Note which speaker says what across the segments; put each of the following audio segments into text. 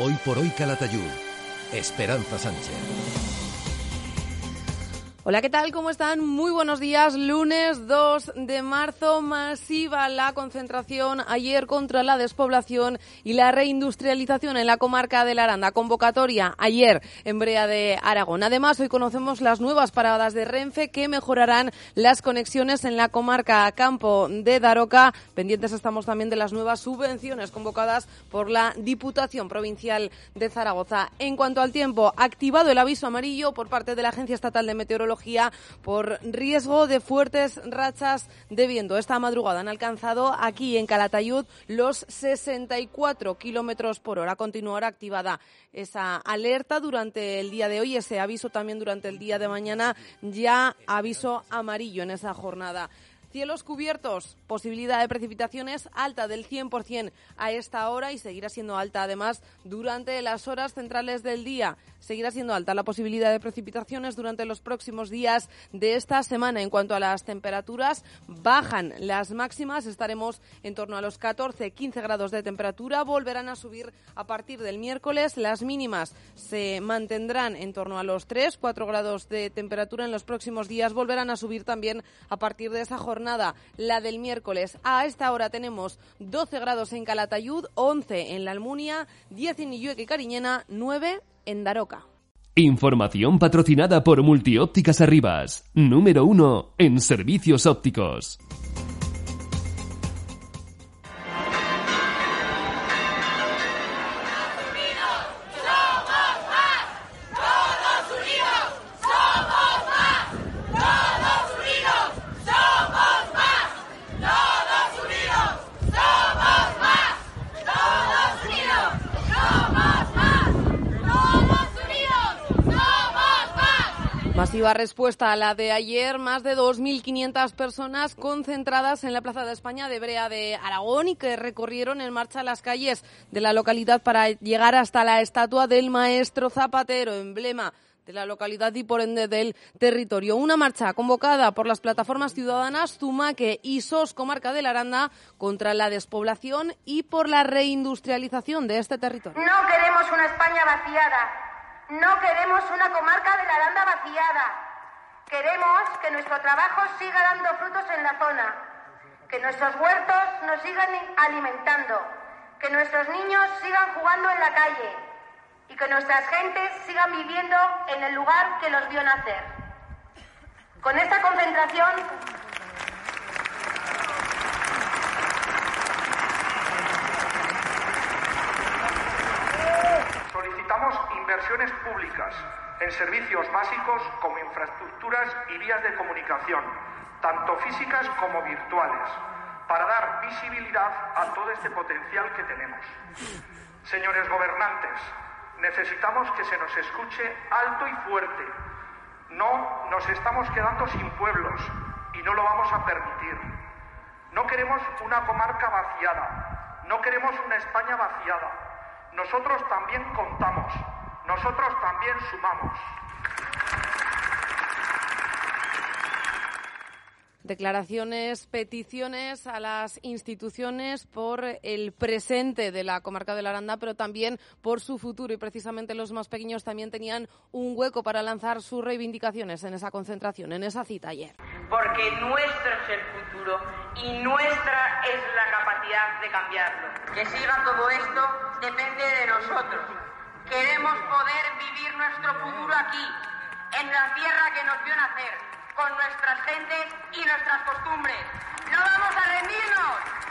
Speaker 1: Hoy por hoy Calatayud. Esperanza Sánchez.
Speaker 2: Hola, ¿qué tal? ¿Cómo están? Muy buenos días. Lunes 2 de marzo, masiva la concentración ayer contra la despoblación y la reindustrialización en la comarca de la Aranda. Convocatoria ayer en Brea de Aragón. Además, hoy conocemos las nuevas paradas de Renfe que mejorarán las conexiones en la comarca Campo de Daroca. Pendientes estamos también de las nuevas subvenciones convocadas por la Diputación Provincial de Zaragoza. En cuanto al tiempo, activado el aviso amarillo por parte de la Agencia Estatal de Meteorología por riesgo de fuertes rachas de viento. Esta madrugada han alcanzado aquí en Calatayud los 64 kilómetros por hora. Continuará activada esa alerta durante el día de hoy, ese aviso también durante el día de mañana, ya aviso amarillo en esa jornada. Cielos cubiertos, posibilidad de precipitaciones alta del 100% a esta hora y seguirá siendo alta además durante las horas centrales del día. Seguirá siendo alta la posibilidad de precipitaciones durante los próximos días de esta semana. En cuanto a las temperaturas, bajan las máximas. Estaremos en torno a los 14-15 grados de temperatura. Volverán a subir a partir del miércoles. Las mínimas se mantendrán en torno a los 3-4 grados de temperatura en los próximos días. Volverán a subir también a partir de esa jornada jornada, la del miércoles. A esta hora tenemos 12 grados en Calatayud, 11 en La Almunia, 10 en Illueque y Cariñena, 9 en Daroca.
Speaker 3: Información patrocinada por Multiópticas Arribas, número uno en servicios ópticos.
Speaker 2: Masiva respuesta a la de ayer, más de 2.500 personas concentradas en la Plaza de España de Brea de Aragón y que recorrieron en marcha las calles de la localidad para llegar hasta la estatua del maestro Zapatero, emblema de la localidad y por ende del territorio. Una marcha convocada por las plataformas ciudadanas Zumaque y SOS Comarca de la Aranda contra la despoblación y por la reindustrialización de este territorio.
Speaker 4: No queremos una España vaciada no queremos una comarca de la Aranda vaciada. Queremos que nuestro trabajo siga dando frutos en la zona, que nuestros huertos nos sigan alimentando, que nuestros niños sigan jugando en la calle y que nuestras gentes sigan viviendo en el lugar que los vio nacer. Con esta concentración
Speaker 5: inversiones públicas en servicios básicos como infraestructuras y vías de comunicación, tanto físicas como virtuales, para dar visibilidad a todo este potencial que tenemos. Señores gobernantes, necesitamos que se nos escuche alto y fuerte. No nos estamos quedando sin pueblos y no lo vamos a permitir. No queremos una comarca vaciada, no queremos una España vaciada. Nosotros también contamos nosotros también sumamos.
Speaker 2: Declaraciones, peticiones a las instituciones por el presente de la comarca de la Aranda, pero también por su futuro. Y precisamente los más pequeños también tenían un hueco para lanzar sus reivindicaciones en esa concentración, en esa cita ayer.
Speaker 6: Porque nuestro es el futuro y nuestra es la capacidad de cambiarlo. Que siga todo esto depende de nosotros Queremos poder vivir nuestro futuro aquí, en la tierra que nos vio nacer, con nuestras gentes y nuestras costumbres. ¡No vamos a rendirnos!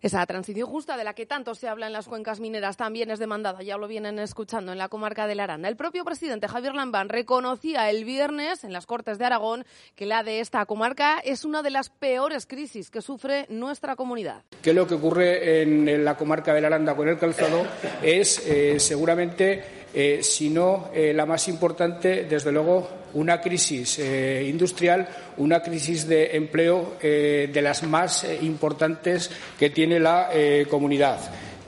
Speaker 2: Esa transición justa de la que tanto se habla en las cuencas mineras también es demandada, ya lo vienen escuchando en la comarca de la Aranda. El propio presidente Javier Lambán reconocía el viernes en las Cortes de Aragón que la de esta comarca es una de las peores crisis que sufre nuestra comunidad.
Speaker 7: ¿Qué es lo que ocurre en la comarca de la Aranda con el calzado? Es eh, seguramente eh, sino eh, la más importante, desde luego, una crisis eh, industrial, una crisis de empleo de las más importantes que tiene la comunidad.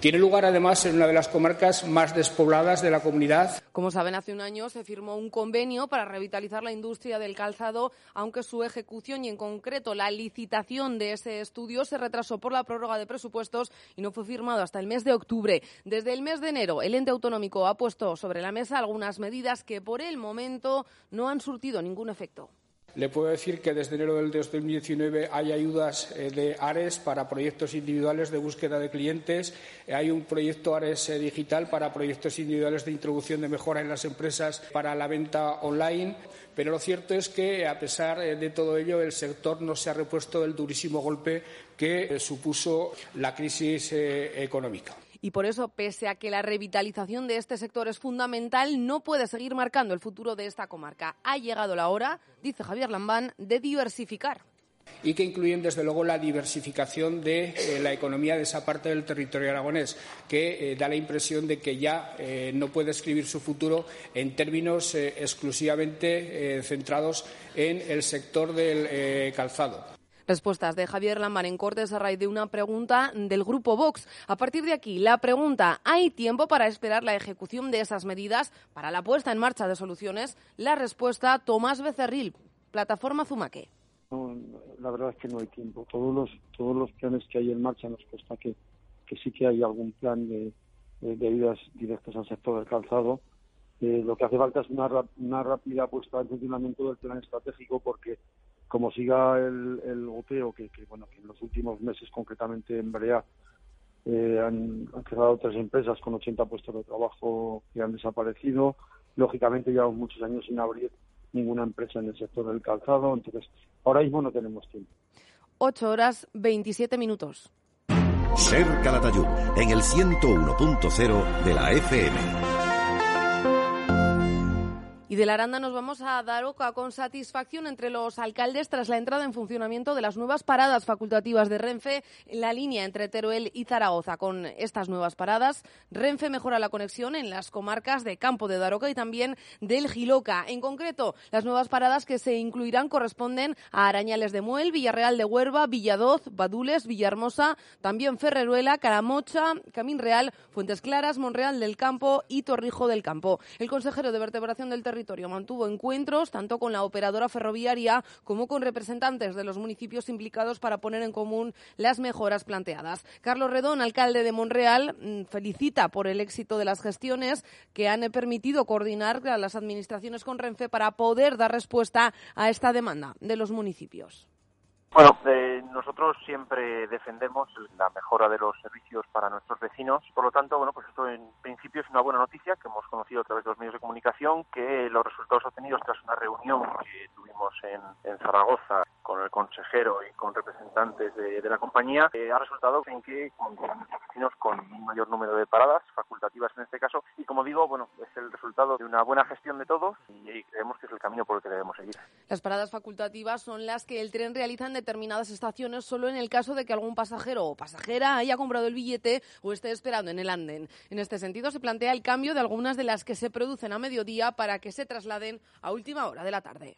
Speaker 7: Tiene lugar, además, en una de las comarcas más despobladas de la comunidad.
Speaker 2: Como saben, hace un año se firmó un convenio para revitalizar la industria del calzado, aunque su ejecución y, en concreto, la licitación de ese estudio se retrasó por la prórroga de presupuestos y no fue firmado hasta el mes de octubre. Desde el mes de enero, el ente autonómico ha puesto sobre la mesa algunas medidas que, por el momento, no han surtido ningún efecto.
Speaker 7: Le puedo decir que desde enero del 2019 hay ayudas eh, de ARES para proyectos individuales de búsqueda de clientes. Hay un proyecto ARES eh, digital para proyectos individuales de introducción de mejora en las empresas para la venta online. Pero lo cierto es que, a pesar eh, de todo ello, el sector no se ha repuesto del durísimo golpe que supuso la crisis económica
Speaker 2: y por eso, pese a que la revitalización de este sector es fundamental, no puede seguir marcando el futuro de esta comarca. Ha llegado la hora, dice Javier Lambán, de diversificar
Speaker 7: y que incluyen, desde luego, la diversificación de eh, la economía de esa parte del territorio aragonés, que eh, da la impresión de que ya eh, no puede escribir su futuro en términos exclusivamente centrados en el sector del calzado.
Speaker 2: Respuestas de Javier Lamar en Cortes a raíz de una pregunta del Grupo Vox. A partir de aquí, la pregunta, ¿hay tiempo para esperar la ejecución de esas medidas para la puesta en marcha de soluciones? La respuesta, Tomás Becerril, Plataforma Zumaque.
Speaker 8: la verdad es que no hay tiempo. Todos los, todos los planes que hay en marcha nos cuesta que, que sí que hay algún plan de, de, ayudas directas al sector del calzado. Eh, lo que hace falta es una, una rápida puesta en funcionamiento del plan estratégico porque como siga el, el goteo, que, bueno, que en los últimos meses, concretamente en Brea, eh, han, han, cerrado tres empresas con 80 puestos de trabajo que han desaparecido. Lógicamente, llevamos muchos años sin abrir ninguna empresa en el sector del calzado, entonces ahora mismo no tenemos tiempo.
Speaker 2: 8 horas 27 minutos.
Speaker 1: Ser Calatayud en el 101.0 de la FM.
Speaker 2: De la Aranda nos vamos a dar oca con satisfacción entre los alcaldes tras la entrada en funcionamiento de las nuevas paradas facultativas de Renfe en la línea entre Teruel y Zaragoza. Con estas nuevas paradas, Renfe mejora la conexión en las comarcas de Campo de Daroca y también del Giloca. En concreto, las nuevas paradas que se incluirán corresponden a Arañales de Muel, Villarreal de Huerva, Villadoz, Badules, Villahermosa, también Ferreruela, Caramocha, Camín Real, Fuentes Claras, Monreal del Campo y Torrijo del Campo. El consejero de vertebración del territorio mantuvo encuentros tanto con la operadora ferroviaria como con representantes de los municipios implicados para poner en común las mejoras planteadas. Carlos Redón, alcalde de Monreal, mm, felicita por el éxito de las gestiones que han permitido coordinar a las administraciones con Renfe para poder dar respuesta a esta demanda de los municipios.
Speaker 9: Bueno, eh, nosotros siempre defendemos la mejora de los servicios para nuestros vecinos. Por lo tanto, bueno, pues esto en principio es una buena noticia que hemos conocido a través de los medios de comunicación, que los resultados obtenidos tras una reunión que tuvimos en, en Zaragoza con el consejero y con representantes de, la compañía, eh, ha resultado en que vecinos con un mayor número de paradas, facultativas en este caso, y como digo, bueno, es el resultado de una buena gestión de todos y creemos que es el camino por el que debemos seguir.
Speaker 2: Las paradas facultativas son las que el tren realiza en determinadas estaciones solo en el caso de que algún pasajero o pasajera haya comprado el billete o esté esperando en el andén. En este sentido, se plantea el cambio de algunas de las que se producen a mediodía para que se trasladen a última hora de la tarde.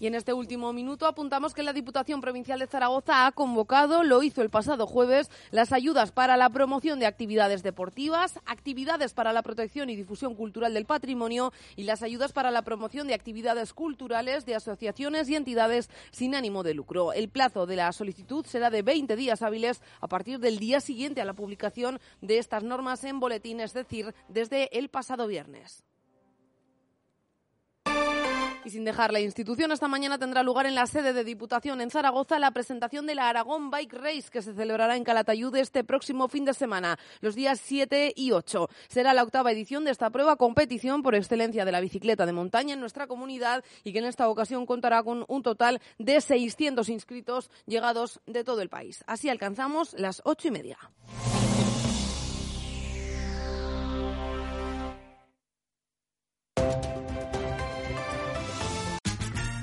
Speaker 2: Y en este último minuto apuntamos que la Diputación Provincial de Zaragoza ha convocado, lo hizo el pasado jueves, las ayudas para la promoción de actividades deportivas, actividades para la protección y difusión cultural del patrimonio y las ayudas para la promoción de actividades culturales de asociaciones y entidades sin ánimo de lucro. El plazo de la solicitud será de 20 días hábiles a partir del día siguiente a la publicación de estas normas en boletín, es decir, desde el pasado viernes. Y sin dejar la institución, esta mañana tendrá lugar en la sede de Diputación en Zaragoza la presentación de la Aragón Bike Race que se celebrará en Calatayud este próximo fin de semana, los días 7 y 8. Será la octava edición de esta prueba competición por excelencia de la bicicleta de montaña en nuestra comunidad y que en esta ocasión contará con un total de 600 inscritos llegados de todo el país. Así alcanzamos las ocho y media.